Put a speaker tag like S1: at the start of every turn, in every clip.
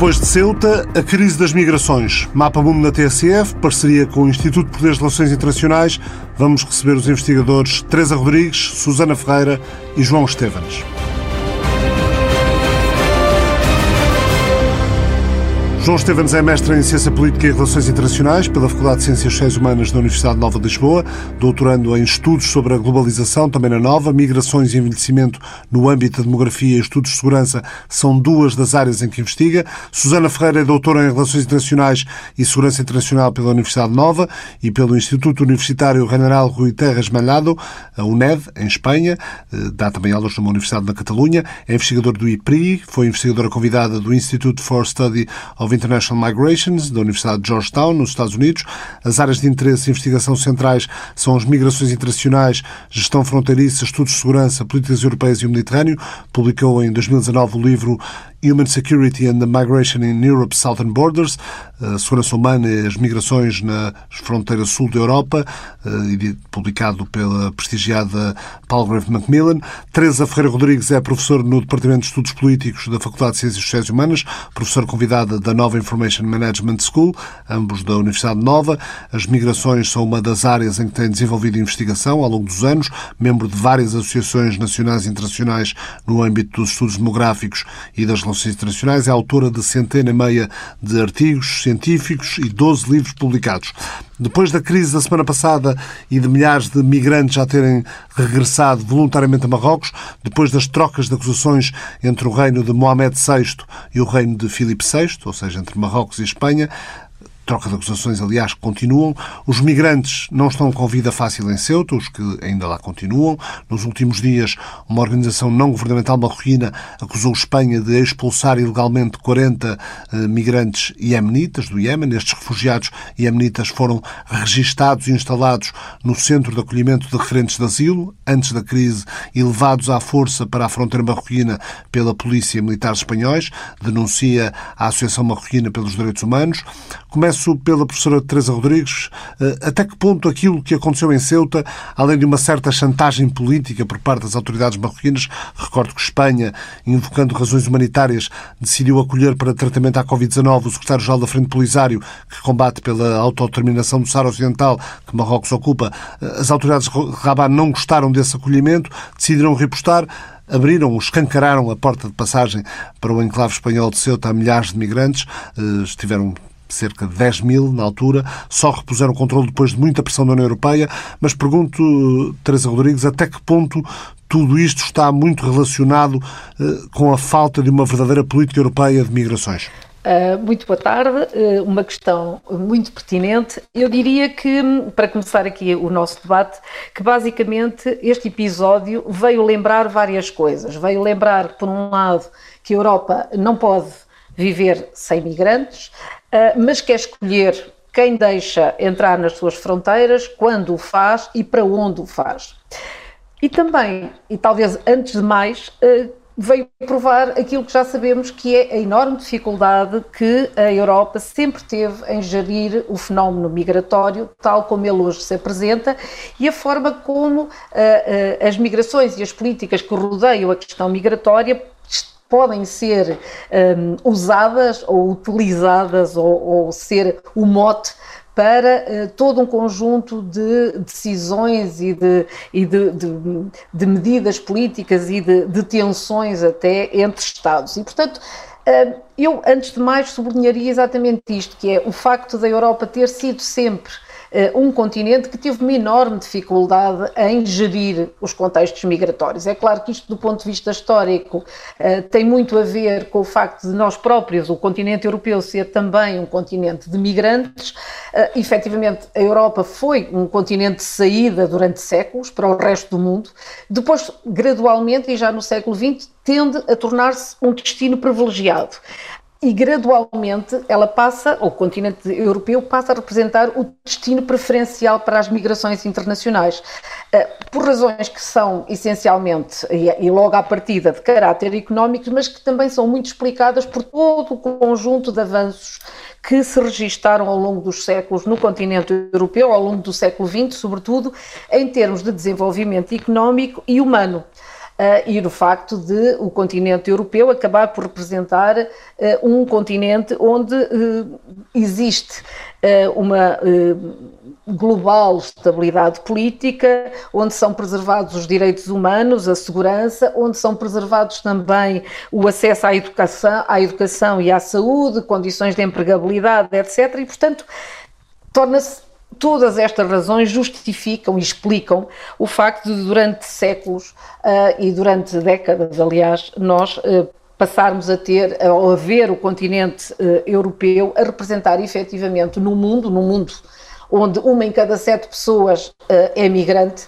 S1: Depois de Ceuta, a crise das migrações. Mapa Mundo na TSF, parceria com o Instituto de Poderes de Relações Internacionais. Vamos receber os investigadores Teresa Rodrigues, Susana Ferreira e João Estevans. João Estevens é mestre em Ciência Política e Relações Internacionais pela Faculdade de Ciências Sociais Humanas da Universidade Nova de Lisboa, doutorando em estudos sobre a globalização, também na Nova, migrações e envelhecimento no âmbito da demografia e estudos de segurança. São duas das áreas em que investiga. Susana Ferreira é doutora em Relações Internacionais e Segurança Internacional pela Universidade Nova e pelo Instituto Universitário General Rui Terras Malhado, a UNED, em Espanha, eh, dá também aulas numa universidade na Catalunha, é investigador do IPRI, foi investigadora convidada do Institute for Study of International Migrations, da Universidade de Georgetown, nos Estados Unidos. As áreas de interesse e investigação centrais são as migrações internacionais, gestão fronteiriça, estudos de segurança, políticas europeias e o Mediterrâneo. Publicou em 2019 o livro Human Security and the Migration in Europe's Southern Borders, a segurança humana e as migrações na fronteira sul da Europa, eh, publicado pela prestigiada Palgrave Macmillan. Teresa Ferreira Rodrigues é professor no Departamento de Estudos Políticos da Faculdade de Ciências Sociais Humanas, professora convidada da Nova Information Management School, ambos da Universidade Nova. As migrações são uma das áreas em que tem desenvolvido investigação ao longo dos anos, membro de várias associações nacionais e internacionais no âmbito dos estudos demográficos e das relações internacionais. É autora de centena e meia de artigos científicos e 12 livros publicados. Depois da crise da semana passada e de milhares de migrantes já terem regressado voluntariamente a Marrocos, depois das trocas de acusações entre o reino de Mohamed VI e o reino de Filipe VI, ou seja, entre Marrocos e Espanha, troca de acusações, aliás, continuam. Os migrantes não estão com vida fácil em Ceuta, os que ainda lá continuam. Nos últimos dias, uma organização não governamental marroquina acusou Espanha de expulsar ilegalmente 40 eh, migrantes iemenitas do Iémen. Estes refugiados iemenitas foram registados e instalados no centro de acolhimento de referentes de asilo, antes da crise, e levados à força para a fronteira marroquina pela polícia militar espanhóis, denuncia a Associação Marroquina pelos Direitos Humanos. Começa Começo pela professora Teresa Rodrigues. Eh, até que ponto aquilo que aconteceu em Ceuta, além de uma certa chantagem política por parte das autoridades marroquinas, recordo que Espanha, invocando razões humanitárias, decidiu acolher para tratamento à Covid-19 o secretário-geral da Frente Polisário, que combate pela autodeterminação do Saara Ocidental, que Marrocos ocupa. Eh, as autoridades de Rabat não gostaram desse acolhimento, decidiram repostar abriram, escancararam a porta de passagem para o enclave espanhol de Ceuta a milhares de migrantes. Eh, estiveram cerca de 10 mil na altura, só repuseram o controle depois de muita pressão da União Europeia, mas pergunto, Teresa Rodrigues, até que ponto tudo isto está muito relacionado uh, com a falta de uma verdadeira política europeia de migrações?
S2: Uh, muito boa tarde, uh, uma questão muito pertinente. Eu diria que, para começar aqui o nosso debate, que basicamente este episódio veio lembrar várias coisas. Veio lembrar, por um lado, que a Europa não pode viver sem migrantes, ah, mas quer escolher quem deixa entrar nas suas fronteiras, quando o faz e para onde o faz. E também, e talvez antes de mais, ah, veio provar aquilo que já sabemos que é a enorme dificuldade que a Europa sempre teve em gerir o fenómeno migratório, tal como ele hoje se apresenta, e a forma como uh, uh, as migrações e as políticas que rodeiam a questão migratória podem ser um, usadas ou utilizadas ou, ou, ser o mote para uh, todo um conjunto de decisões e de, e de, de, de medidas políticas e de, tensões até entre Estados. E, portanto, uh, eu, antes de mais, sublinharia exatamente isto, que é o facto da Europa ter sido sempre um continente que teve uma enorme dificuldade em gerir os contextos migratórios. É claro que isto, do ponto de vista histórico, eh, tem muito a ver com o facto de nós próprios, o continente europeu, ser também um continente de migrantes. Uh, efetivamente, a Europa foi um continente de saída durante séculos para o resto do mundo. Depois, gradualmente, e já no século XX, tende a tornar-se um destino privilegiado e gradualmente ela passa, o continente europeu passa a representar o destino preferencial para as migrações internacionais, eh, por razões que são essencialmente e logo à partida de caráter económico, mas que também são muito explicadas por todo o conjunto de avanços que se registaram ao longo dos séculos no continente europeu, ao longo do século XX, sobretudo em termos de desenvolvimento económico e humano. E do facto de o continente europeu acabar por representar um continente onde existe uma global estabilidade política, onde são preservados os direitos humanos, a segurança, onde são preservados também o acesso à educação, à educação e à saúde, condições de empregabilidade, etc. E, portanto, torna-se todas estas razões justificam e explicam o facto de durante séculos uh, e durante décadas, aliás, nós uh, passarmos a ter, a ver o continente uh, europeu a representar efetivamente no mundo, no mundo onde uma em cada sete pessoas é migrante,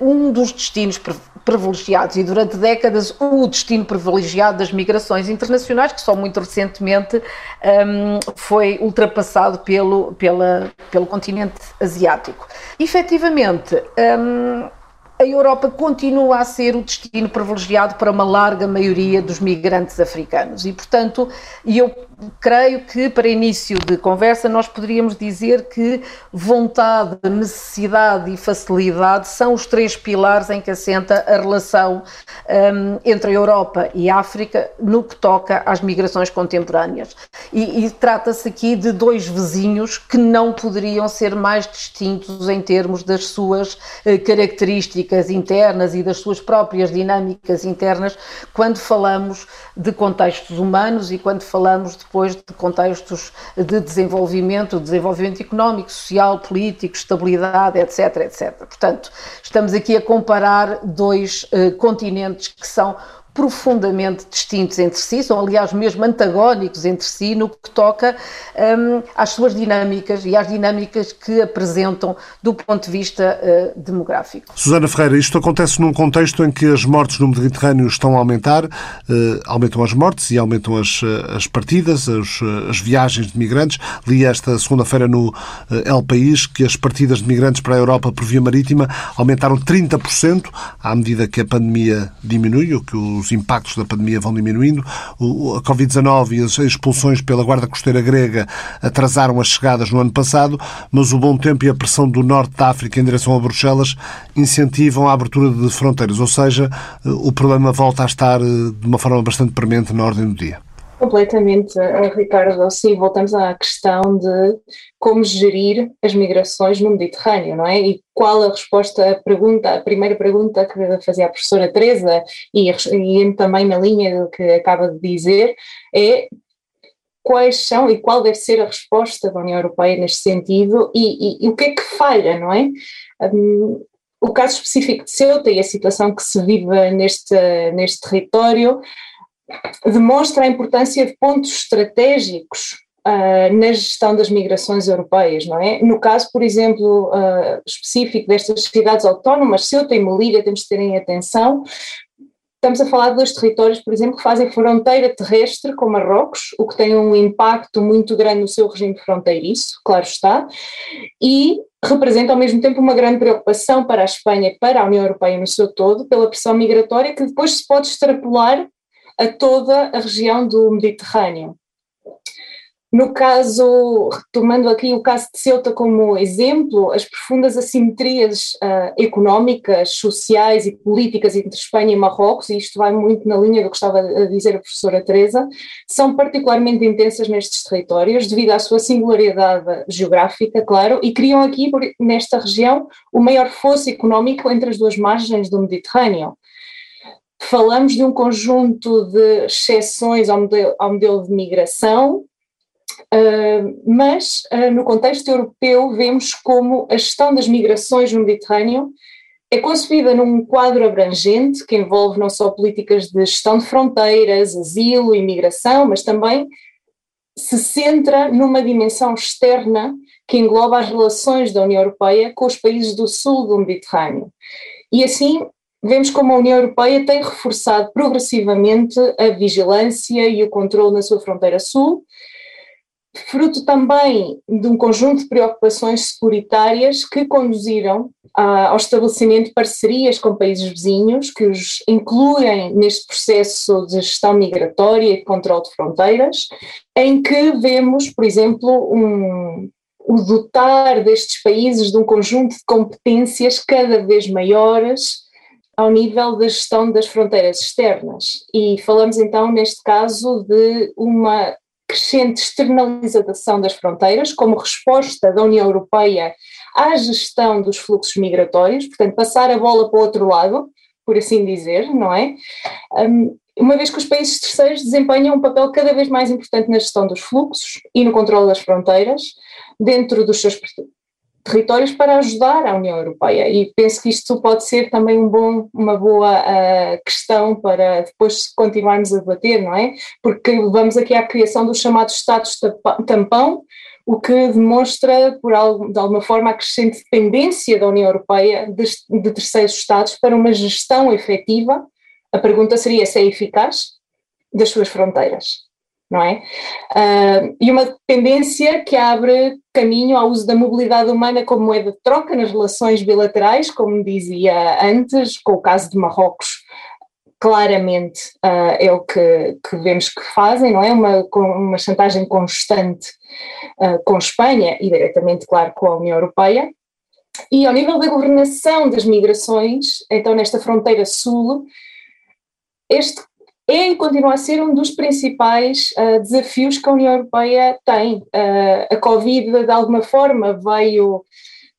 S2: um dos destinos privilegiados e durante décadas o destino privilegiado das migrações internacionais, que só muito recentemente um, ehm, foi ultrapassado pelo, pela, pelo continente asiático. Efetivamente, um, ehm, a Europa continua a ser o destino privilegiado para uma larga maioria dos migrantes africanos e, portanto, eu creio que para início de conversa nós poderíamos dizer que vontade, necessidade e facilidade são os três pilares em que assenta a relação um, entre a Europa e a África no que toca às migrações contemporâneas. E, e trata-se aqui de dois vizinhos que não poderiam ser mais distintos em termos das suas eh, características internas e das suas próprias dinâmicas internas quando falamos de contextos humanos e quando falamos depois de contextos de desenvolvimento, desenvolvimento económico, social, político, estabilidade, etc, etc. Portanto, estamos aqui a comparar dois uh, continentes que são profundamente distintos entre si, são aliás mesmo antagónicos entre si no que toca um, às suas dinâmicas e às dinâmicas que apresentam do ponto de vista uh, demográfico.
S1: Susana Ferreira, isto acontece num contexto em que as mortes no Mediterrâneo estão a aumentar, uh, aumentam as mortes e aumentam as, eh, as partidas, as, as viagens de migrantes. Li esta segunda-feira no El País que as partidas de migrantes para a Europa por via marítima aumentaram 30% à medida que a pandemia diminui, o que os os impactos da pandemia vão diminuindo. a Covid-19 e as expulsões pela Guarda Costeira grega atrasaram as chegadas no ano passado, mas o bom tempo e a pressão do norte da África em direção a Bruxelas incentivam a abertura de fronteiras, ou seja, o problema volta a estar eh, de uma forma bastante premente na ordem do dia.
S3: Completamente, Ricardo. Sim, voltamos à questão de como gerir as migrações no Mediterrâneo, não é? E qual a resposta à pergunta, a primeira pergunta que fazia a professora Teresa, e, e também na linha do que acaba de dizer, é quais são e qual deve ser a resposta da União Europeia neste sentido e, e, e o que é que falha, não é? Um, o caso específico de Ceuta e a situação que se vive neste, neste território demonstra a importância de pontos estratégicos uh, na gestão das migrações europeias, não é? No caso, por exemplo, uh, específico destas cidades autónomas, Ceuta e Melilla, temos de ter em atenção, Estamos a falar de dois territórios, por exemplo, que fazem fronteira terrestre com Marrocos, o que tem um impacto muito grande no seu regime fronteiriço, claro está, e representa ao mesmo tempo uma grande preocupação para a Espanha e para a União Europeia no seu todo, pela pressão migratória que depois se pode extrapolar a toda a região do Mediterrâneo. No caso, retomando aqui o caso de Ceuta como exemplo, as profundas assimetrias uh, económicas, sociais e políticas entre Espanha e Marrocos, e isto vai muito na linha do que estava a dizer a professora Teresa, são particularmente intensas nestes territórios, devido à sua singularidade geográfica, claro, e criam aqui, nesta região, o maior fosso económico entre as duas margens do Mediterrâneo. Falamos de um conjunto de exceções ao modelo, ao modelo de migração, uh, mas uh, no contexto europeu vemos como a gestão das migrações no Mediterrâneo é concebida num quadro abrangente que envolve não só políticas de gestão de fronteiras, asilo, imigração, mas também se centra numa dimensão externa que engloba as relações da União Europeia com os países do sul do Mediterrâneo. E assim vemos como a União Europeia tem reforçado progressivamente a vigilância e o controle na sua fronteira sul, fruto também de um conjunto de preocupações securitárias que conduziram ao estabelecimento de parcerias com países vizinhos que os incluem neste processo de gestão migratória e de controle de fronteiras, em que vemos, por exemplo, um, o dotar destes países de um conjunto de competências cada vez maiores ao nível da gestão das fronteiras externas. E falamos então, neste caso, de uma crescente externalização das fronteiras como resposta da União Europeia à gestão dos fluxos migratórios, portanto, passar a bola para o outro lado, por assim dizer, não é? Um, uma vez que os países terceiros desempenham um papel cada vez mais importante na gestão dos fluxos e no controle das fronteiras dentro dos seus territórios para ajudar a União Europeia e penso que isto pode ser também um bom, uma boa uh, questão para depois continuarmos a debater, não é? Porque vamos aqui à criação dos chamados Estados tampão, o que demonstra, por algo, de alguma forma, a crescente dependência da União Europeia de, de terceiros Estados para uma gestão efetiva. A pergunta seria se é eficaz das suas fronteiras não é? Uh, e uma dependência que abre caminho ao uso da mobilidade humana como moeda de troca nas relações bilaterais, como dizia antes, com o caso de Marrocos, claramente uh, é o que, que, vemos que fazem, não é? Uma, uma chantagem constante uh, com Espanha e diretamente, claro, com a União Europeia. E ao nível da governação das migrações, então nesta fronteira sul, este é e continua a ser um dos principais uh, desafios que a União Europeia tem. Uh, a Covid, de alguma forma, veio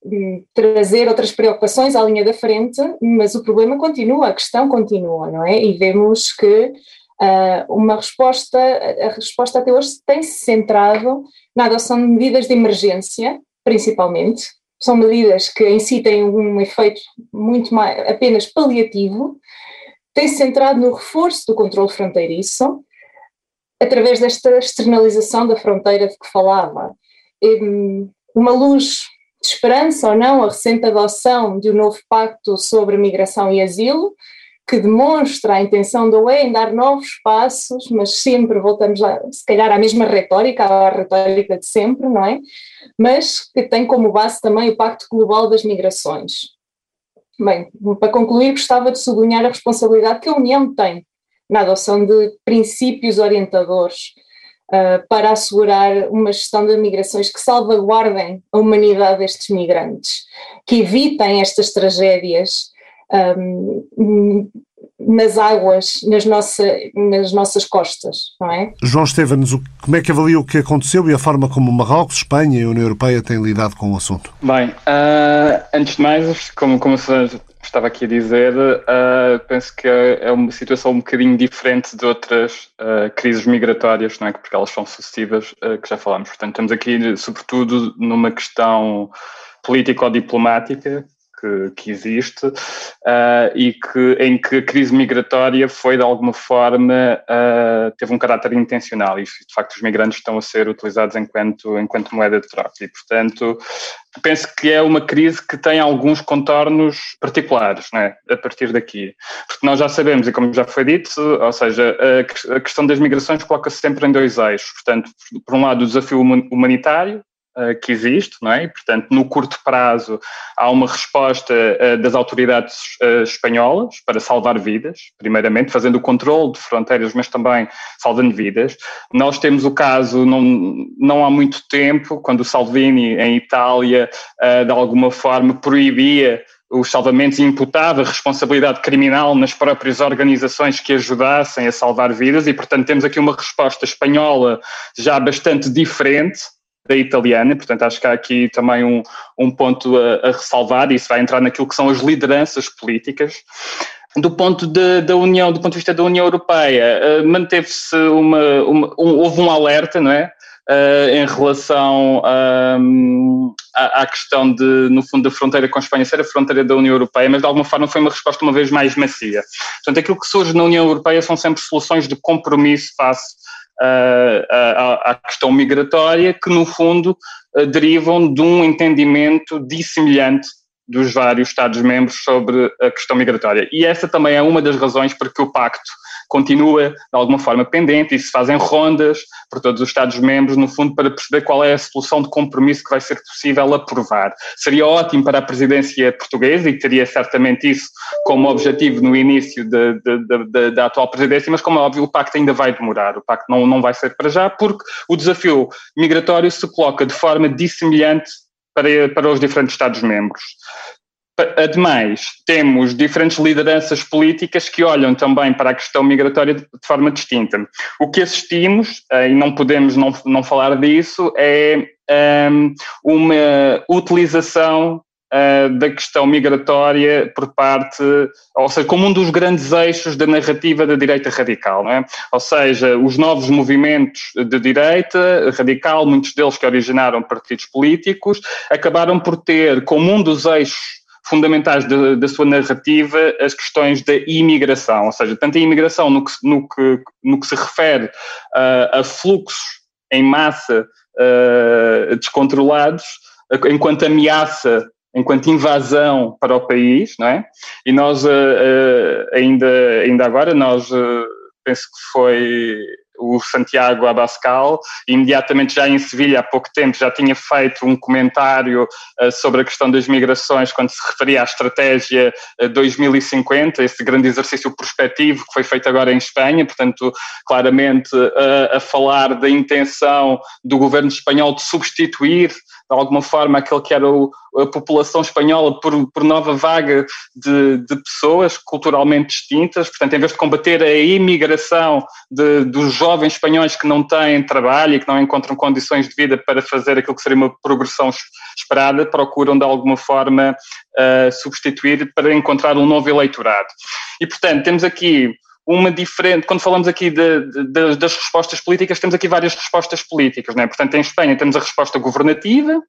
S3: um, trazer outras preocupações à linha da frente, mas o problema continua, a questão continua, não é? E vemos que uh, uma resposta, a resposta até hoje tem-se centrado na adoção de medidas de emergência, principalmente. São medidas que em si têm um efeito muito mais apenas paliativo, tem se centrado no reforço do controle fronteiriço, através desta externalização da fronteira de que falava. Uma luz de esperança ou não, a recente adoção de um novo pacto sobre migração e asilo, que demonstra a intenção da UE em dar novos passos, mas sempre voltamos, a, se calhar, à mesma retórica, à retórica de sempre, não é? Mas que tem como base também o Pacto Global das Migrações. Bem, para concluir, gostava de sublinhar a responsabilidade que a União tem na adoção de princípios orientadores uh, para assegurar uma gestão de migrações que salvaguardem a humanidade destes migrantes, que evitem estas tragédias um, nas águas, nas, nossa, nas nossas costas, não é?
S1: João Estevens, como é que avalia o que aconteceu e a forma como Marrocos, Espanha e a União Europeia têm lidado com o assunto?
S4: Bem, uh, antes de mais, como, como estava aqui a dizer, uh, penso que é uma situação um bocadinho diferente de outras uh, crises migratórias, não é? porque elas são sucessivas, que já falámos. Portanto, estamos aqui, sobretudo, numa questão político-diplomática, que, que existe uh, e que, em que a crise migratória foi de alguma forma uh, teve um caráter intencional. E de facto os migrantes estão a ser utilizados enquanto, enquanto moeda de troca. E portanto penso que é uma crise que tem alguns contornos particulares né, a partir daqui. Porque nós já sabemos e como já foi dito ou seja a, questão das migrações coloca-se sempre em dois eixos. Portanto por um lado o desafio humanitário que existe, não é? E, portanto, no curto prazo há uma resposta uh, das autoridades uh, espanholas para salvar vidas, primeiramente fazendo o controle de fronteiras, mas também salvando vidas. Nós temos o caso, não, não há muito tempo, quando o Salvini, em Itália, uh, de alguma forma proibia os salvamentos e imputava responsabilidade criminal nas próprias organizações que ajudassem a salvar vidas e, portanto, temos aqui uma resposta espanhola já bastante diferente da italiana, portanto acho que há aqui também um, um ponto a, a ressalvar, e isso vai entrar naquilo que são as lideranças políticas. Do ponto de, da União, do ponto de vista da União Europeia, uh, manteve-se uma, uma um, houve um alerta, não é? Uh, em relação à, à, questão de, no fundo, da fronteira com a Espanha ser a fronteira da União Europeia, mas de alguma forma foi uma resposta uma vez mais macia. Portanto, aquilo que surge na União Europeia são sempre soluções de compromisso face à, questão migratória, que no fundo derivam de um entendimento dissemelhante dos vários Estados-membros sobre a questão migratória. E essa também é uma das razões por que o pacto continua de alguma forma pendente e se fazem rondas por todos os Estados-membros, no fundo, para perceber qual é a solução de compromisso que vai ser possível aprovar. Seria ótimo para a presidência portuguesa e teria certamente isso como objetivo no início de, de, de, da atual presidência, mas como é óbvio, o pacto ainda vai demorar. O pacto não, não vai ser para já, porque o desafio migratório se coloca de forma dissemelhante para, para os diferentes Estados-membros. Ademais, temos diferentes lideranças políticas que olham também para a questão migratória de, forma distinta. O que assistimos, e não podemos não, não falar disso, é um, uma utilização uh, da questão migratória por parte, ou seja, como um dos grandes eixos da narrativa da direita radical, não é? Ou seja, os novos movimentos de direita radical, muitos deles que originaram partidos políticos, acabaram por ter como um dos eixos fundamentais da sua narrativa as questões da imigração, ou seja, tanto a imigração no que, no que, no que se refere uh, a fluxos em massa uh, descontrolados, enquanto ameaça enquanto invasão para o país, não é? E nós uh, ainda, ainda agora, nós penso que foi o Santiago Abascal, imediatamente já em Sevilha, há pouco tempo, já tinha feito um comentário uh, sobre a questão das migrações, quando se referia à estratégia uh, 2050, esse grande exercício prospectivo que foi feito agora em Espanha, portanto, claramente uh, a falar da intenção do governo espanhol de substituir de alguma forma aquele que era o, a população espanhola por, por nova vaga de, de, pessoas culturalmente distintas. Portanto, em vez de combater a imigração de, dos jovens espanhóis que não têm trabalho e que não encontram condições de vida para fazer aquilo que seria uma progressão esperada, procuram de alguma forma uh, substituir para encontrar um novo eleitorado. E, portanto, temos aqui uma diferente. Quando falamos aqui de, de, das respostas políticas, temos aqui várias respostas políticas, não é? Portanto, em Espanha temos a resposta governativa,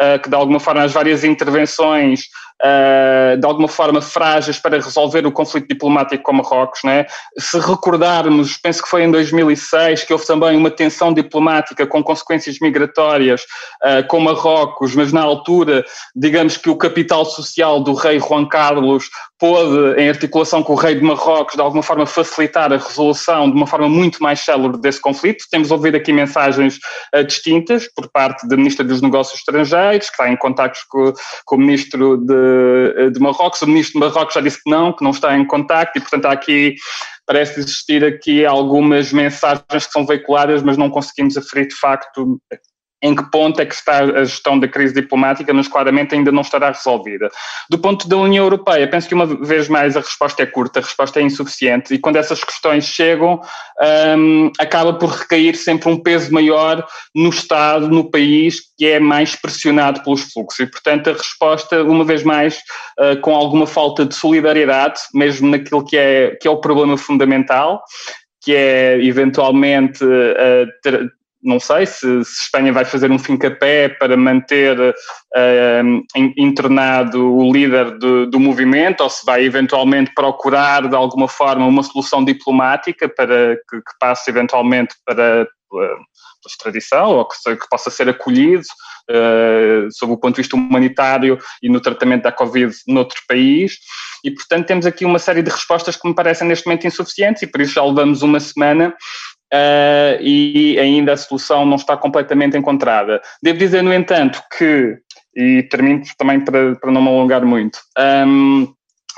S4: uh, que de alguma forma as várias intervenções uh, de alguma forma frágeis para resolver o conflito diplomático com Marrocos. Né? Se recordarmos, penso que foi em 2006 que houve também uma tensão diplomática com consequências migratórias uh, com Marrocos, mas na altura, digamos que o capital social do rei Juan Carlos pôde, em articulação com o rei de Marrocos, de alguma forma facilitar a resolução de uma forma muito mais célere desse conflito. Temos ouvido aqui mensagens uh, distintas por parte da Ministra dos Negócios Estrangeiros, que está em contactos com, com o Ministro de de, Marrocos. O ministro de Marrocos já disse que não, que não está em contacto e, portanto, há aqui, parece existir aqui algumas mensagens que são veiculadas, mas não conseguimos aferir de facto em que ponto é que está a gestão da crise diplomática, mas claramente ainda não estará resolvida. Do ponto da União Europeia, penso que uma vez mais a resposta é curta, a resposta é insuficiente, e quando essas questões chegam, um, acaba por recair sempre um peso maior no Estado, no país, que é mais pressionado pelos fluxos. E, portanto, a resposta, uma vez mais, uh, com alguma falta de solidariedade, mesmo naquilo que é, que é o problema fundamental, que é eventualmente uh, não sei se, se, Espanha vai fazer um fim-capé para manter uh, internado o líder do, do, movimento ou se vai eventualmente procurar de alguma forma uma solução diplomática para que, que passe eventualmente para uh, extradição ou que, que, possa ser acolhido uh, sob o ponto de vista humanitário e no tratamento da Covid noutro país. E, portanto, temos aqui uma série de respostas que me parecem neste momento insuficientes e por isso já levamos uma semana uh, e ainda a solução não está completamente encontrada. Devo dizer, no entanto, que, e termino também para, para não me alongar muito, um,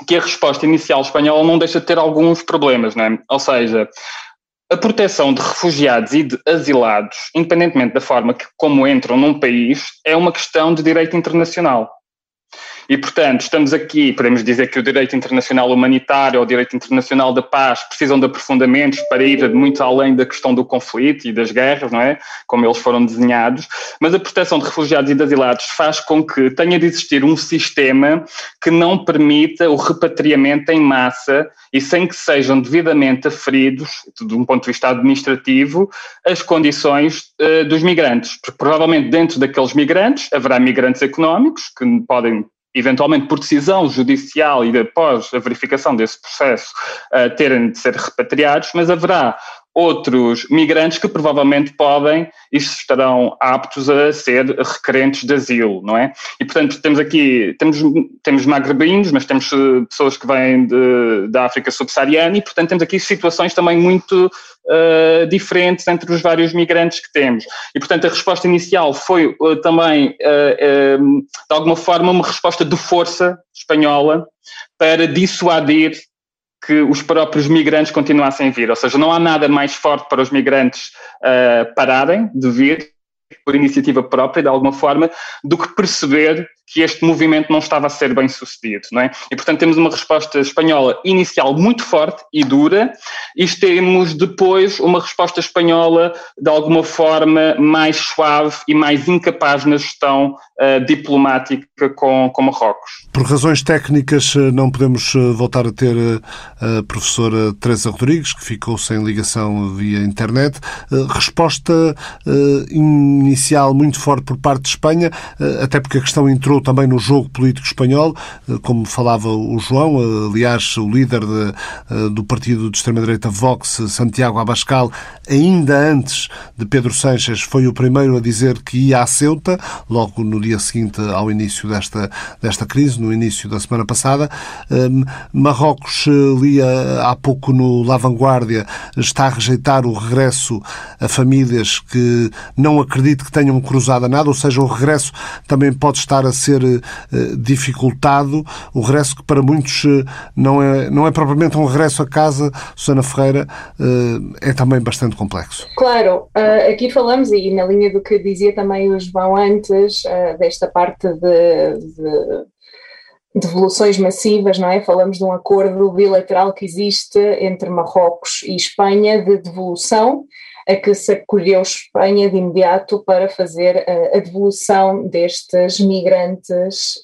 S4: que a resposta inicial espanhola não deixa de ter alguns problemas, não é? Ou seja, a proteção de refugiados e de asilados, independentemente da forma que como entram num país, é uma questão de direito internacional. E, portanto, estamos aqui, podemos dizer que o direito internacional humanitário ou o direito internacional da paz precisam de aprofundamentos para ir muito além da questão do conflito e das guerras, não é? Como eles foram desenhados, mas a proteção de refugiados e de asilados faz com que tenha de existir um sistema que não permita o repatriamento em massa e sem que sejam devidamente aferidos, de um ponto de vista administrativo, as condições uh, dos migrantes. Porque provavelmente dentro daqueles migrantes haverá migrantes económicos que podem eventualmente por decisão judicial e após a verificação desse processo, uh, terem de ser repatriados, mas haverá outros migrantes que provavelmente podem e estarão aptos a ser requerentes de asilo, não é? E portanto temos aqui, temos, temos magrebinos, mas temos eh, pessoas que vêm de, da África subsaariana e portanto temos aqui situações também muito uh, diferentes entre os vários migrantes que temos. E portanto a resposta inicial foi uh, também, uh, de alguma forma, uma resposta de força espanhola para dissuadir que os próprios migrantes continuassem a vir. Ou seja, não há nada mais forte para os migrantes uh, pararem de vir por iniciativa própria, de alguma forma, do que perceber que este movimento não estava a ser bem sucedido, não é? E, portanto, temos uma resposta espanhola inicial muito forte e dura, e temos depois uma resposta espanhola, de alguma forma, mais suave e mais incapaz na gestão uh, diplomática com, com Marrocos.
S1: Por razões técnicas, eh, não podemos eh, voltar a ter a professora Teresa Rodrigues, que ficou sem ligação via internet. Resposta inicial muito forte por parte de Espanha, até porque a questão entrou também no jogo político espanhol, eh, como falava o João, eh, aliás, o líder de, eh, do partido de extrema-direita Vox, Santiago Abascal, ainda antes de Pedro Sánchez, foi o primeiro a dizer que ia a Ceuta, logo no dia seguinte ao início desta, desta crise, no início da semana passada. Marrocos, lia há pouco no La Vanguardia, está a rejeitar o regresso a famílias que não acredito que tenham cruzado nada, ou seja, o regresso também pode estar a ser ser eh, dificultado, o regresso que para muitos eh, não é, não é propriamente um regresso a casa, Susana Ferreira, eh, é também bastante complexo.
S3: Claro, aqui falamos, e na linha do que dizia também o João antes, desta parte de, de devoluções massivas, não é? Falamos de um acordo bilateral que existe entre Marrocos e Espanha de devolução a que se acolheu Espanha de imediato para fazer a, a devolução destes migrantes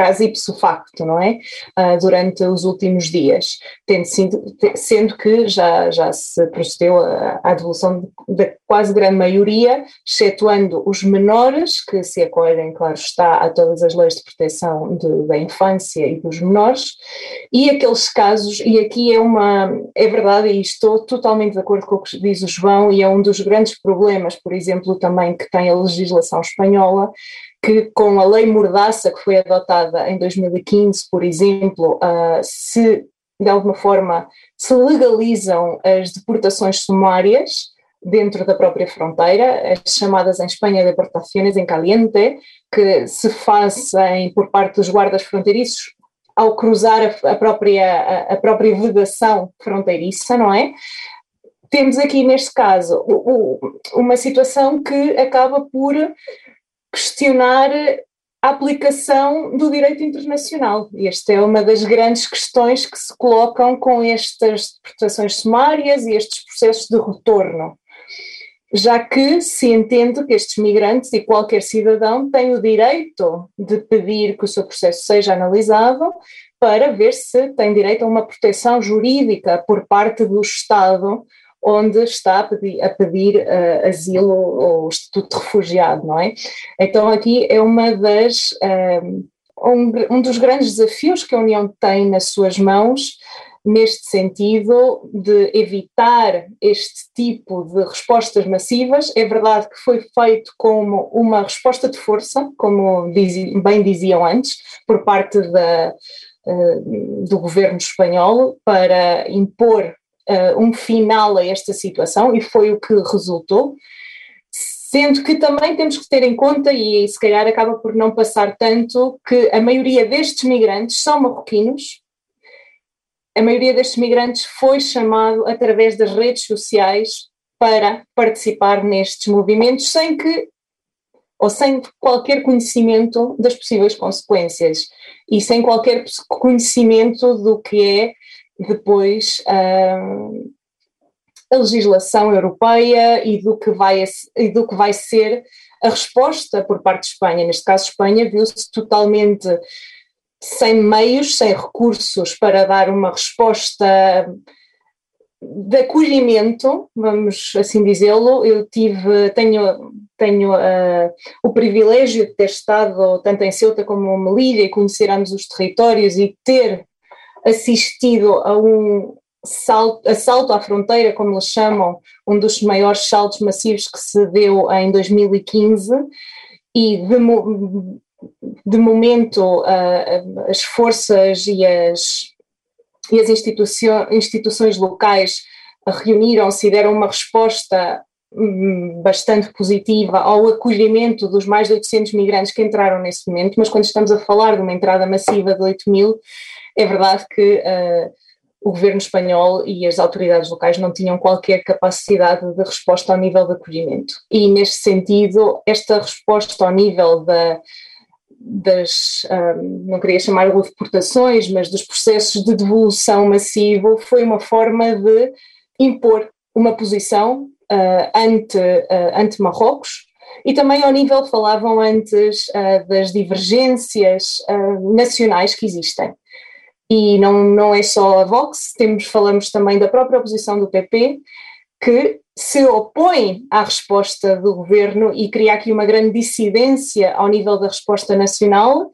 S3: caso ipso facto, não é? Uh, durante os últimos dias, tendo sido, sendo que já, já se procedeu à, devolução da quase grande maioria, excetuando os menores, que se acolhem, claro está, a todas as leis de proteção de, da infância e dos menores, e aqueles casos, e aqui é uma, é verdade, e estou totalmente de acordo com o que diz o João, e é um dos grandes problemas, por exemplo, também que tem a legislação espanhola, que com a lei Mordaça, que foi adotada em 2015, por exemplo, uh, se de alguma forma se legalizam as deportações sumárias dentro da própria fronteira, as chamadas em Espanha deportações em caliente, que se fazem por parte dos guardas fronteiriços ao cruzar a, própria, a, a própria vedação fronteiriça, não é? Temos aqui neste caso uma situação que acaba por questionar a aplicação do direito internacional. E esta é uma das grandes questões que se colocam com estas deportações sumárias e estes processos de retorno. Já que se entende que estes migrantes e qualquer cidadão têm o direito de pedir que o seu processo seja analisado para ver se tem direito a uma proteção jurídica por parte do Estado onde está a pedir, a pedir uh, asilo ou estatuto de refugiado, não é? Então aqui é uma das, eh, um, um dos grandes desafios que a União tem nas suas mãos neste sentido de evitar este tipo de respostas massivas. É verdade que foi feito como uma resposta de força, como bem diziam antes, por parte da, eh, do governo espanhol para impor uh, um final a esta situação e foi o que resultou. Sendo que também temos que ter em conta, e se calhar acaba por não passar tanto, que a maioria destes migrantes são marroquinos, a maioria destes migrantes foi chamado através das redes sociais para participar nestes movimentos sem que ou sem qualquer conhecimento das possíveis consequências e sem qualquer conhecimento do que é depois uh, a legislação europeia e do, que vai, e do que vai ser a resposta por parte de Espanha. Neste caso, Espanha viu-se totalmente sem meios, sem recursos para dar uma resposta de acolhimento, vamos assim dizê-lo. Eu tive, tenho, tenho uh, o privilégio de ter estado tanto em Ceuta como em Melilla e conhecer ambos os territórios e ter assistido a um salto, assalto à fronteira, como eles chamam, um dos maiores saltos massivos que se deu em 2015, e de, de momento uh, as forças e as, e as instituições, locais reuniram-se e deram uma resposta hum, bastante positiva ao acolhimento dos mais de 800 migrantes que entraram nesse momento, mas quando estamos a falar de uma entrada massiva de 8 mil, é verdade que uh, o governo espanhol e as autoridades locais não tinham qualquer capacidade de resposta ao nível de acolhimento. E, neste sentido, esta resposta ao nível da, das, um, não queria chamar de deportações, mas dos processos de devolução massivo, foi uma forma de impor uma posição uh, ante, uh, ante Marrocos e também ao nível, falavam antes, uh, das divergências nacionais que existem. E não, não é só a Vox, temos, falamos também da própria oposição do PP, que se opõe à resposta do governo e cria aqui uma grande dissidência ao nível da resposta nacional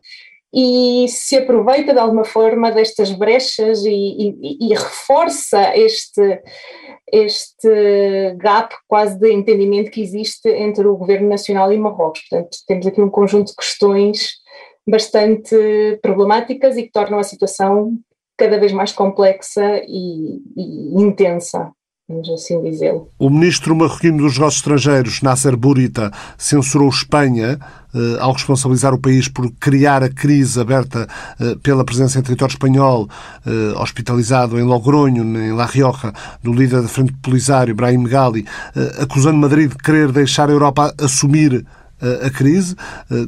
S3: e se aproveita de alguma forma destas brechas e, e, e reforça este, este gap quase de entendimento que existe entre o governo nacional e Marrocos. Portanto, temos aqui um conjunto de questões bastante problemáticas e que tornam a situação cada vez mais complexa e, e intensa vamos assim dizê-lo.
S1: O ministro marroquino dos negócios estrangeiros, Nasser Bourita, censurou Espanha eh, ao responsabilizar o país por criar a crise aberta eh, pela presença em território espanhol, eh, hospitalizado em Logronho, em La Rioja, do líder da Frente Polisário, Brahim Gali, acusando Madrid de querer deixar a Europa assumir a crise.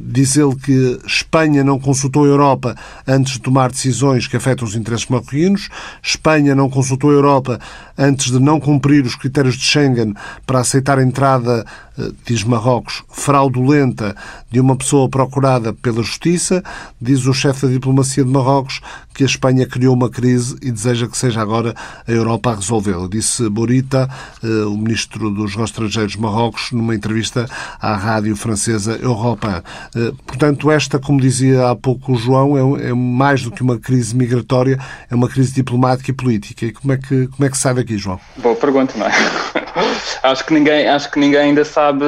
S1: Diz ele que Espanha não consultou a Europa antes de tomar decisões que afetam os interesses marroquinos. Espanha não consultou a Europa antes de não cumprir os critérios de Schengen para aceitar a entrada eh, diz Marrocos, fraudulenta de uma pessoa procurada pela justiça. Diz o chefe da diplomacia de Marrocos que a Espanha criou uma crise e deseja que seja agora a Europa a resolvê-la. Disse Borita, eh, o ministro dos negócios estrangeiros de Marrocos, numa entrevista à rádio francesa Europa. Eh, portanto, esta, como dizia há pouco o João, é, é mais do que uma crise migratória, é uma crise diplomática e política. E como é que, como é que João?
S4: Boa pergunta, não é? acho que ninguém, acho que ninguém ainda sabe,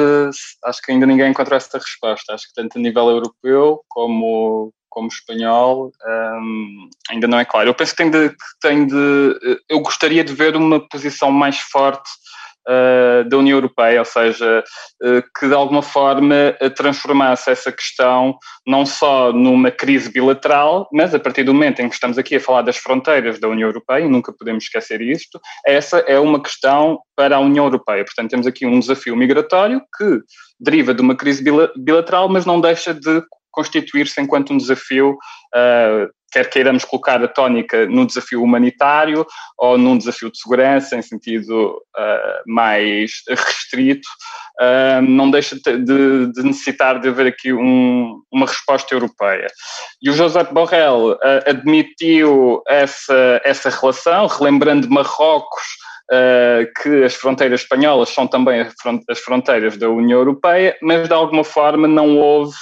S4: acho que ainda ninguém encontrou essa resposta. Acho que tanto a nível europeu como como espanhol um, ainda não é claro. Eu penso que tem de, tem de, eu gostaria de ver uma posição mais forte uh, da União Europeia, ou seja, uh, que de alguma forma transformasse essa questão não só numa crise bilateral, mas a partir do momento em que estamos aqui a falar das fronteiras da União Europeia, e nunca podemos esquecer isto, essa é uma questão para a União Europeia. Portanto, temos aqui um desafio migratório que deriva de uma crise bilateral, mas não deixa de constituir-se enquanto um desafio uh, quer queiramos colocar a tónica num desafio humanitário ou num desafio de segurança, em sentido uh, mais restrito, uh, não deixa de, de, necessitar de haver aqui um, uma resposta europeia. E o José Borrell uh, admitiu essa, essa relação, relembrando Marrocos. que as fronteiras espanholas são também as fronteiras da União Europeia, mas de alguma forma não houve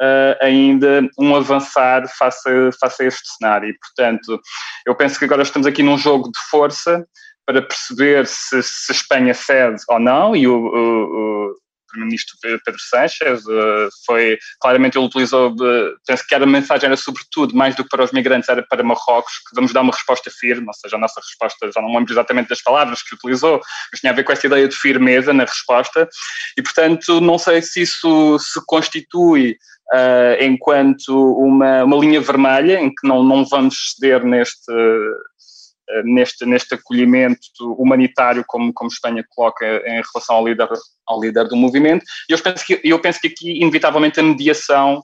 S4: uh, ainda um avançar face, face a este cenário. E, portanto, eu penso que agora estamos aqui num jogo de força para perceber se, se Espanha cede ou não, e o, o, o Primeiro-Ministro Pedro Sánchez uh, foi, claramente ele utilizou, uh, penso que a mensagem era sobretudo, mais do que para os migrantes, era para Marrocos, que vamos dar uma resposta firme, ou seja, a nossa resposta, já não lembro exatamente das palavras que utilizou, mas tinha a ver com essa ideia de firmeza na resposta, e portanto não sei se isso se constitui uh, enquanto uma, uma linha vermelha em que não, não vamos ceder neste, uh, neste, neste acolhimento humanitário como, como Espanha coloca em relação ao líder, ao líder do movimento. E eu penso que, eu penso que aqui, inevitavelmente, a mediação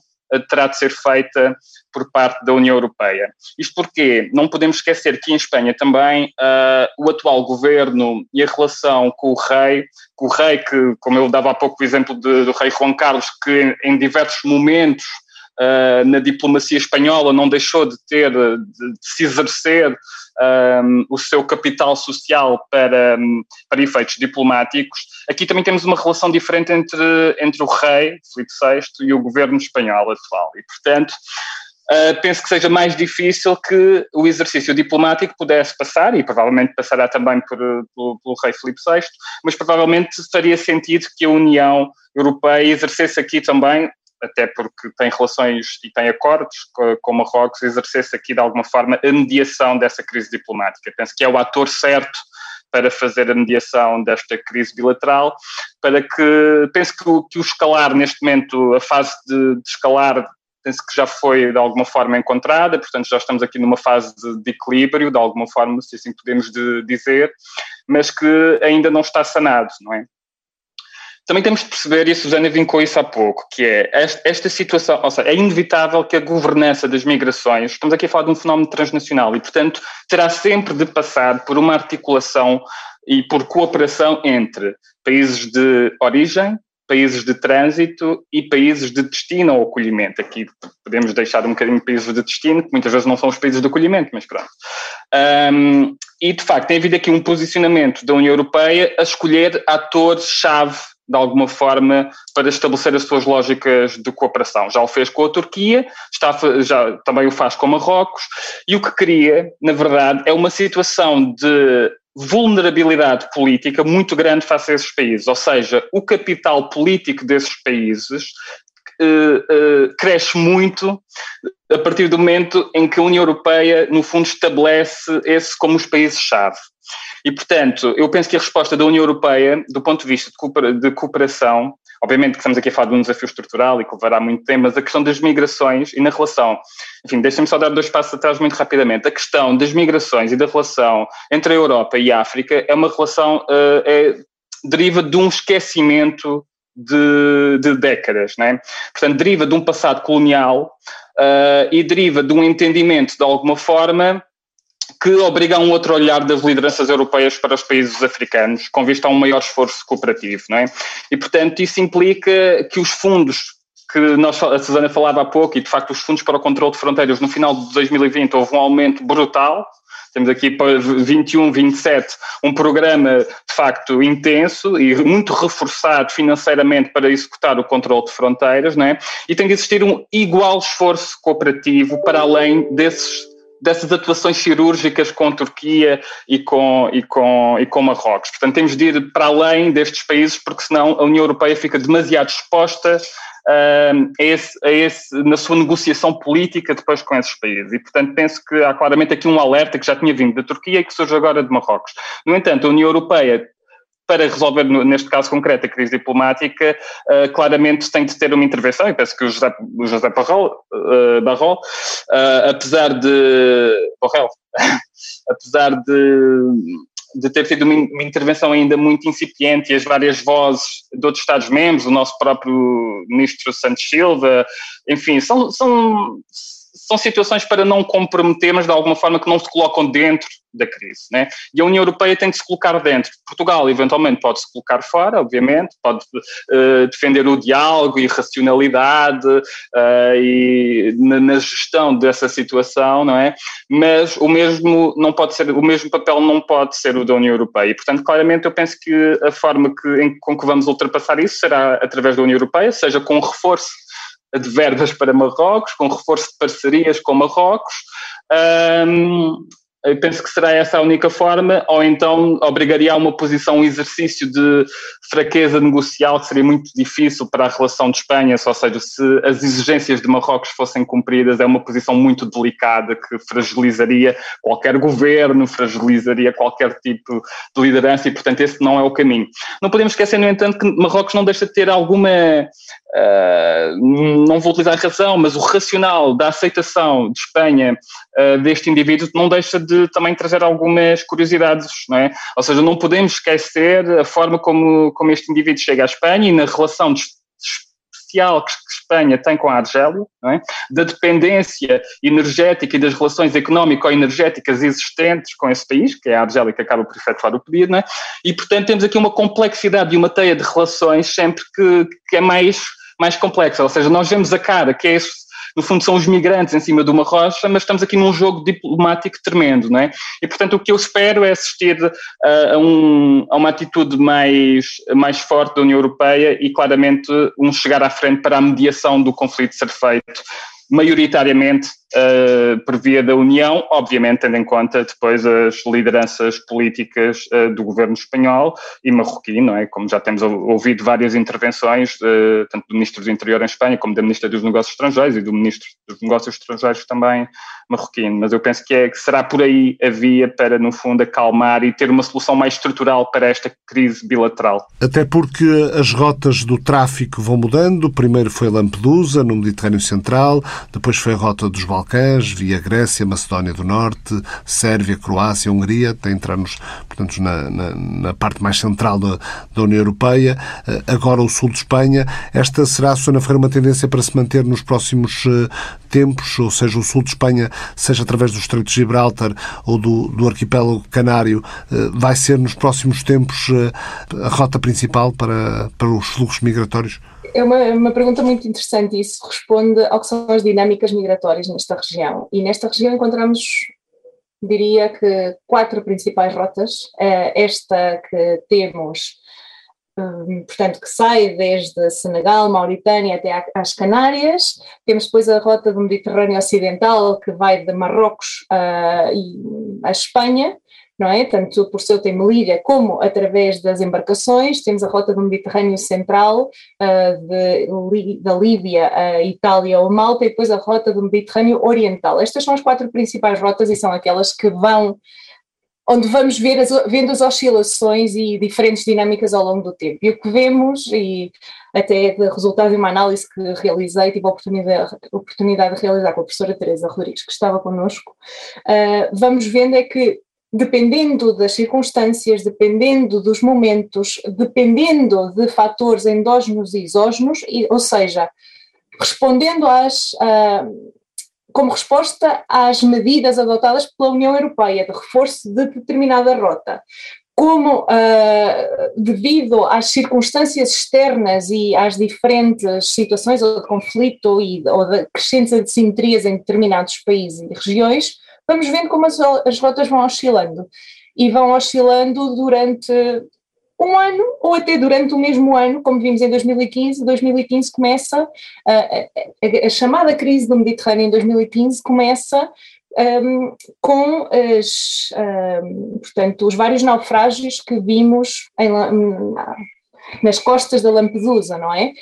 S4: terá de ser feita por parte da União Europeia. Isto porque não podemos esquecer que em Espanha também uh, o atual governo e a relação com o rei, com o rei que, como eu dava há pouco o exemplo de, do rei Juan Carlos, que em, em diversos momentos uh, na diplomacia espanhola não deixou de ter, de, de se exercer um, o seu capital social para, para efeitos diplomáticos. Aqui também temos uma relação diferente entre, entre o rei, Filipe VI, e o governo espanhol atual. E, portanto, uh, penso que seja mais difícil que o exercício diplomático pudesse passar, e provavelmente passará também por, por, pelo rei Filipe VI, mas provavelmente faria sentido que a União Europeia exercesse aqui também até porque tem relações e tem acordos com Marrocos, exercesse aqui de alguma forma a mediação dessa crise diplomática. Penso que é o ator certo para fazer a mediação desta crise bilateral, para que penso que o, que o escalar neste momento, a fase de, de escalar penso que já foi de alguma forma encontrada, portanto já estamos aqui numa fase de, equilíbrio, de alguma forma, se assim podemos de, dizer, mas que ainda não está sanado, não é? Também temos de perceber, e a Susana vincou isso há pouco, que é esta, esta situação, ou seja, é inevitável que a governança das migrações, estamos aqui a falar de um fenómeno transnacional e, portanto, terá sempre de passar por uma articulação e por cooperação entre países de origem, países de trânsito e países de destino ou acolhimento. Aqui podemos deixar um bocadinho países de destino, que muitas vezes não são os países de acolhimento, mas pronto. Um, e, de facto, tem havido aqui um posicionamento da União Europeia a escolher atores-chave de alguma forma, para estabelecer as suas lógicas de cooperação. Já o fez com a Turquia, está, já também o faz com Marrocos, e o que cria, na verdade, é uma situação de vulnerabilidade política muito grande face a esses países. Ou seja, o capital político desses países uh, uh, cresce muito a partir do momento em que a União Europeia, no fundo, estabelece esse como os países-chave. E, portanto, eu penso que a resposta da União Europeia, do ponto de vista de cooperação, obviamente que estamos aqui a falar de um desafio estrutural e que levará muito tempo, mas a questão das migrações e na relação, enfim, deixem-me só dar dois passos atrás muito rapidamente. A questão das migrações e da relação entre a Europa e a África é uma relação, uh, é, deriva de um esquecimento de, de décadas, né? Portanto, deriva de um passado colonial uh, e deriva de um entendimento, de alguma forma, que obriga a um outro olhar das lideranças europeias para os países africanos, com vista a um maior esforço cooperativo, não é? E, portanto, isso implica que os fundos que nós, a Susana falava há pouco, e de facto os fundos para o controle de fronteiras no final de 2020 houve um aumento brutal, temos aqui para 21, 27 um programa de facto intenso e muito reforçado financeiramente para executar o controle de fronteiras, não é? E tem de existir um igual esforço cooperativo para além desses dessas atuações cirúrgicas com a Turquia e com, e, com, e com Marrocos. Portanto, temos de ir para além destes países, porque senão a União Europeia fica demasiado exposta uh, a esse, a esse, na sua negociação política depois com esses países. E, portanto, penso que há claramente aqui um alerta que já tinha vindo da Turquia e que surge agora de Marrocos. No entanto, a União Europeia para resolver, neste caso concreto, a crise diplomática, uh, claramente tem de ter uma intervenção, e penso que o José, o José Barrol, uh, Barrol uh, apesar de. Borrell, apesar de, de ter tido uma, uma, intervenção ainda muito incipiente e as várias vozes de outros Estados-membros, o nosso próprio ministro Santos Silva, enfim, são, são são situações para não comprometer, mas de alguma forma que não se colocam dentro da crise. Né? E a União Europeia tem de se colocar dentro. Portugal, eventualmente, pode se colocar fora, obviamente, pode uh, defender o diálogo e racionalidade uh, e na, na, gestão dessa situação, não é? Mas o mesmo não pode ser, o mesmo papel não pode ser o da União Europeia. E, portanto, claramente, eu penso que a forma que, em, com que vamos ultrapassar isso será através da União Europeia, seja com reforço de verbas para Marrocos, com reforço de parcerias com Marrocos. Um, penso que será essa a única forma, ou então obrigaria a uma posição, um exercício de fraqueza negocial que seria muito difícil para a relação de Espanha, ou seja, se as exigências de Marrocos fossem cumpridas, é uma posição muito delicada que fragilizaria qualquer governo, fragilizaria qualquer tipo de liderança e, portanto, esse não é o caminho. Não podemos esquecer, no entanto, que Marrocos não deixa de ter alguma Uh, não vou utilizar a razão, mas o racional da aceitação de Espanha uh, deste indivíduo não deixa de também trazer algumas curiosidades, não é? Ou seja, não podemos esquecer a forma como, como este indivíduo chega à Espanha e na relação de, especial que, Espanha tem com a Argélia, é? da dependência energética e das relações económico-energéticas existentes com esse país, que é a Argélia que acaba por efetuar o pedido, é? e portanto temos aqui uma complexidade e uma teia de relações sempre que, que é mais mais complexa, ou seja, nós vemos a cara, que é no fundo são os migrantes em cima de uma rocha, mas estamos aqui num jogo diplomático tremendo, não é? E portanto o que eu espero é assistir uh, a, um, a, uma atitude mais, mais forte da União Europeia e claramente um chegar à frente para a mediação do conflito ser feito maioritariamente uh, por via da União, obviamente tendo em conta depois as lideranças políticas uh, do governo espanhol e marroquino, não é? Como já temos ouvido várias intervenções, uh, tanto do Ministro do Interior em Espanha, como da Ministra dos Negócios Estrangeiros e do Ministro dos Negócios Estrangeiros também marroquino. Mas eu penso que, é, que será por aí a via para, no fundo, acalmar e ter uma solução mais estrutural para esta crise bilateral.
S1: Até porque as rotas do tráfico vão mudando. Primeiro foi Lampedusa, no Mediterrâneo Central, depois foi a rota dos Balcãs, via Grécia, Macedónia do Norte, Sérvia, Croácia, Hungria, até entrarmos, portanto, na, na, na parte mais central da, da, União Europeia. Eh, agora o sul de Espanha. Esta será, Susana Ferreira, uma tendência para se manter nos próximos eh, tempos, ou seja, o sul de Espanha, seja através do Estreito de Gibraltar ou do, do arquipélago canário, eh, vai ser nos próximos tempos a rota principal para, para os fluxos migratórios?
S3: É uma, uma pergunta muito interessante e isso responde ao que são as dinâmicas migratórias nesta região. E nesta região encontramos, diria que, quatro principais rotas. Eh, esta que temos, hum, portanto, que sai desde Senegal, Mauritânia até às Canárias. Temos depois a rota do Mediterrâneo Ocidental, que vai de Marrocos a, a Espanha não é? Tanto por Ceuta e Melilla como através das embarcações. Temos a rota do Mediterrâneo Central, uh, de, da Líbia a Itália ou Malta, e depois a rota do Mediterrâneo Oriental. Estas são as quatro principais rotas e são aquelas que vão onde vamos ver as, vendo as oscilações e diferentes dinâmicas ao longo do tempo. E o que vemos, e até resultado de uma análise que realizei, tive a oportunidade, a oportunidade de realizar com a professora Teresa Rodrigues, que estava connosco, uh, vamos vendo é que dependendo das circunstâncias, dependendo dos momentos, dependendo de fatores endógenos e exógenos, ou seja, respondendo às, uh, como resposta às medidas adotadas pela União Europeia de reforço de determinada rota, como uh, devido às circunstâncias externas e às diferentes situações de conflito e, ou de crescentes assimetrias em determinados países e regiões, vamos vendo como as, as rotas vão oscilando. E vão oscilando durante um ano ou até durante o mesmo ano, como vimos em 2015. 2015 começa, a, a, a chamada crise do Mediterrâneo em 2015 começa um, com as, um, portanto, os vários naufrágios que vimos em, nas costas da Lampedusa, não é?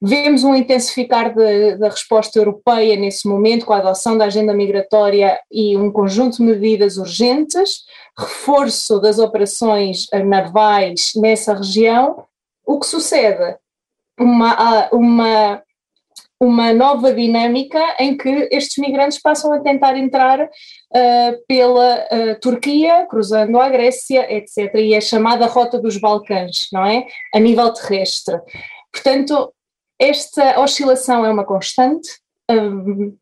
S3: Vemos um intensificar da resposta europeia nesse momento, com a adoção da agenda migratória e um conjunto de medidas urgentes, reforço das operações navais nessa região. O que sucede? Uma, uma, uma nova dinâmica em que estes migrantes passam a tentar entrar uh, pela uh, Turquia, cruzando a Grécia, etc. E é chamada Rota dos Balcãs, não é? A nível terrestre. Portanto, esta oscilação é uma constante, um,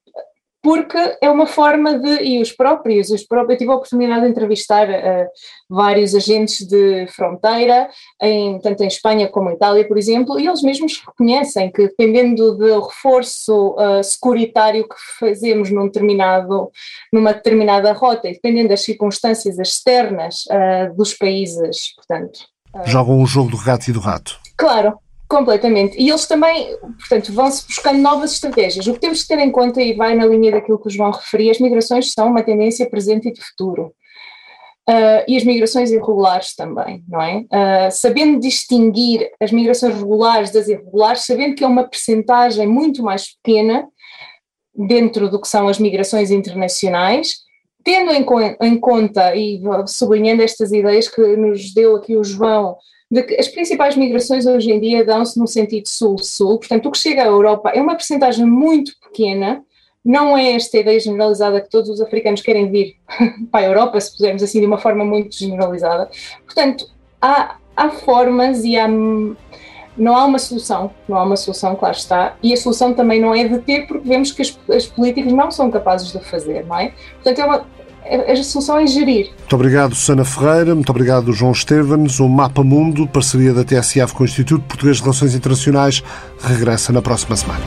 S3: porque é uma forma de, e os próprios, os próprios eu tive a oportunidade de entrevistar uh, vários agentes de fronteira, em, tanto em Espanha como em Itália, por exemplo, e eles mesmos reconhecem que dependendo do reforço uh, securitário que fazemos num determinado, numa determinada rota, e dependendo das circunstâncias externas uh, dos países, portanto...
S1: Jogam o jogo do gato e do rato.
S3: Claro, Completamente. E eles também, portanto, vão-se buscando novas estratégias. O que temos que ter em conta, e vai na linha daquilo que os vão referir, as migrações são uma tendência presente e de futuro. Uh, e as migrações irregulares também, não é? Uh, sabendo distinguir as migrações regulares das irregulares, sabendo que é uma percentagem muito mais pequena dentro do que são as migrações internacionais, tendo em, em conta e sublinhando estas ideias que nos deu aqui o João de que as principais migrações hoje em dia dão-se no sentido sul-sul, portanto, o que chega à Europa é uma percentagem muito pequena, não é esta ideia generalizada que todos os africanos querem vir para a Europa, se pusermos assim de uma forma muito generalizada. Portanto, há, há formas e há. Não há uma solução, não há uma solução, claro está, e a solução também não é de ter, porque vemos que as, as políticas não são capazes de fazer, não é? Portanto, é uma, a solução é gerir.
S1: Muito obrigado, Susana Ferreira, muito obrigado, João Estevens. O Mapa Mundo, parceria da TSF com o Instituto Português de Relações Internacionais, regressa na próxima semana.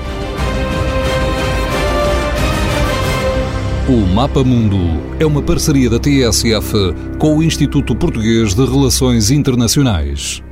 S5: O Mapa Mundo é uma parceria da TSF com o Instituto Português de Relações Internacionais.